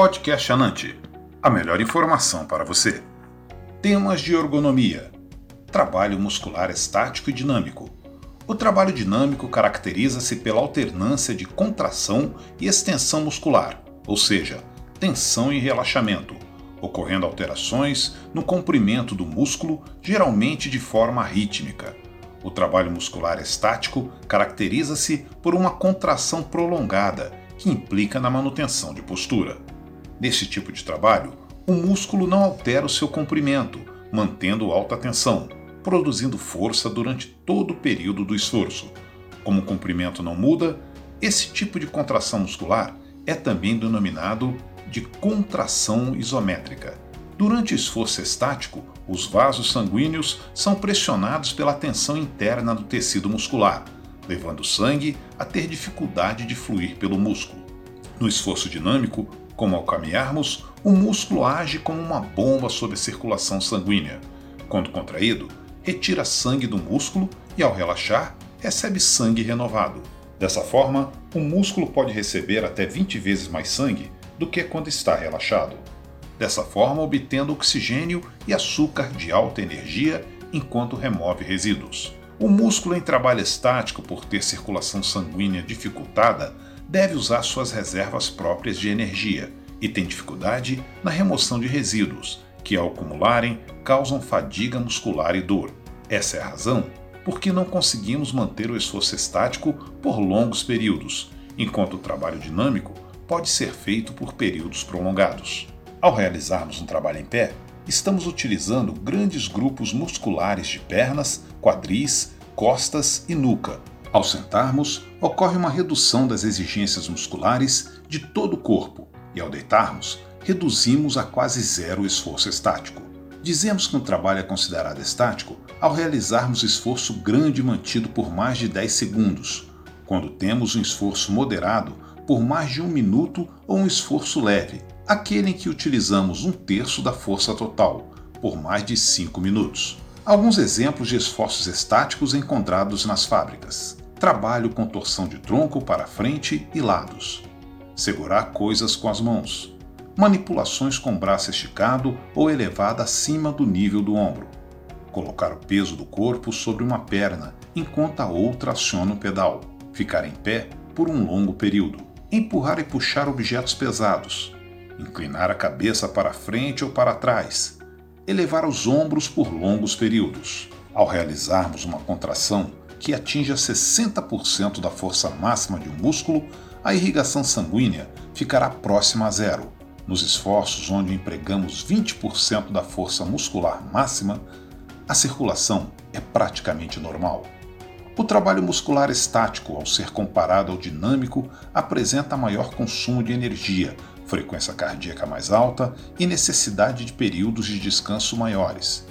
Podcast Anante a melhor informação para você. Temas de ergonomia: trabalho muscular estático e dinâmico. O trabalho dinâmico caracteriza-se pela alternância de contração e extensão muscular, ou seja, tensão e relaxamento, ocorrendo alterações no comprimento do músculo, geralmente de forma rítmica. O trabalho muscular estático caracteriza-se por uma contração prolongada, que implica na manutenção de postura. Nesse tipo de trabalho, o músculo não altera o seu comprimento, mantendo alta tensão, produzindo força durante todo o período do esforço. Como o comprimento não muda, esse tipo de contração muscular é também denominado de contração isométrica. Durante o esforço estático, os vasos sanguíneos são pressionados pela tensão interna do tecido muscular, levando o sangue a ter dificuldade de fluir pelo músculo. No esforço dinâmico, como ao caminharmos, o músculo age como uma bomba sobre a circulação sanguínea. Quando contraído, retira sangue do músculo e, ao relaxar, recebe sangue renovado. Dessa forma, o músculo pode receber até 20 vezes mais sangue do que quando está relaxado. Dessa forma, obtendo oxigênio e açúcar de alta energia enquanto remove resíduos. O músculo em trabalho estático, por ter circulação sanguínea dificultada, deve usar suas reservas próprias de energia e tem dificuldade na remoção de resíduos, que ao acumularem causam fadiga muscular e dor. Essa é a razão por que não conseguimos manter o esforço estático por longos períodos, enquanto o trabalho dinâmico pode ser feito por períodos prolongados. Ao realizarmos um trabalho em pé, estamos utilizando grandes grupos musculares de pernas, quadris, costas e nuca, ao sentarmos, ocorre uma redução das exigências musculares de todo o corpo e, ao deitarmos, reduzimos a quase zero o esforço estático. Dizemos que um trabalho é considerado estático ao realizarmos esforço grande mantido por mais de 10 segundos, quando temos um esforço moderado por mais de um minuto ou um esforço leve, aquele em que utilizamos um terço da força total, por mais de 5 minutos. Alguns exemplos de esforços estáticos encontrados nas fábricas trabalho com torção de tronco para frente e lados, segurar coisas com as mãos, manipulações com o braço esticado ou elevado acima do nível do ombro, colocar o peso do corpo sobre uma perna enquanto a outra aciona o pedal, ficar em pé por um longo período, empurrar e puxar objetos pesados, inclinar a cabeça para frente ou para trás, elevar os ombros por longos períodos. Ao realizarmos uma contração, que atinja 60% da força máxima de um músculo, a irrigação sanguínea ficará próxima a zero. Nos esforços onde empregamos 20% da força muscular máxima, a circulação é praticamente normal. O trabalho muscular estático, ao ser comparado ao dinâmico, apresenta maior consumo de energia, frequência cardíaca mais alta e necessidade de períodos de descanso maiores.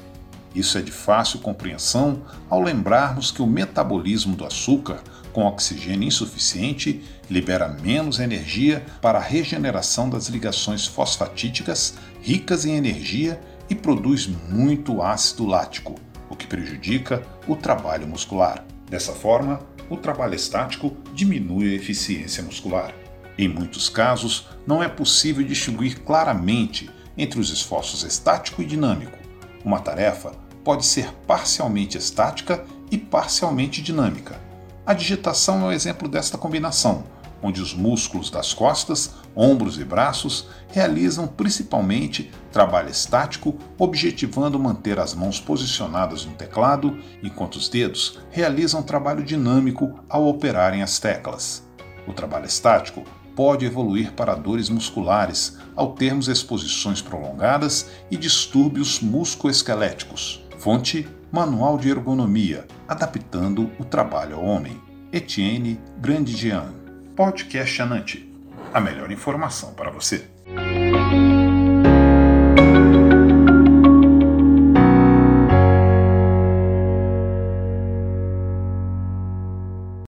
Isso é de fácil compreensão ao lembrarmos que o metabolismo do açúcar, com oxigênio insuficiente, libera menos energia para a regeneração das ligações fosfatídicas ricas em energia e produz muito ácido lático, o que prejudica o trabalho muscular. Dessa forma, o trabalho estático diminui a eficiência muscular. Em muitos casos, não é possível distinguir claramente entre os esforços estático e dinâmico uma tarefa pode ser parcialmente estática e parcialmente dinâmica. A digitação é um exemplo desta combinação, onde os músculos das costas, ombros e braços realizam principalmente trabalho estático, objetivando manter as mãos posicionadas no teclado, enquanto os dedos realizam trabalho dinâmico ao operarem as teclas. O trabalho estático pode evoluir para dores musculares ao termos exposições prolongadas e distúrbios musculoesqueléticos. Fonte: Manual de Ergonomia, adaptando o trabalho ao homem. Etienne Grandigian. Podcast Anante. A melhor informação para você.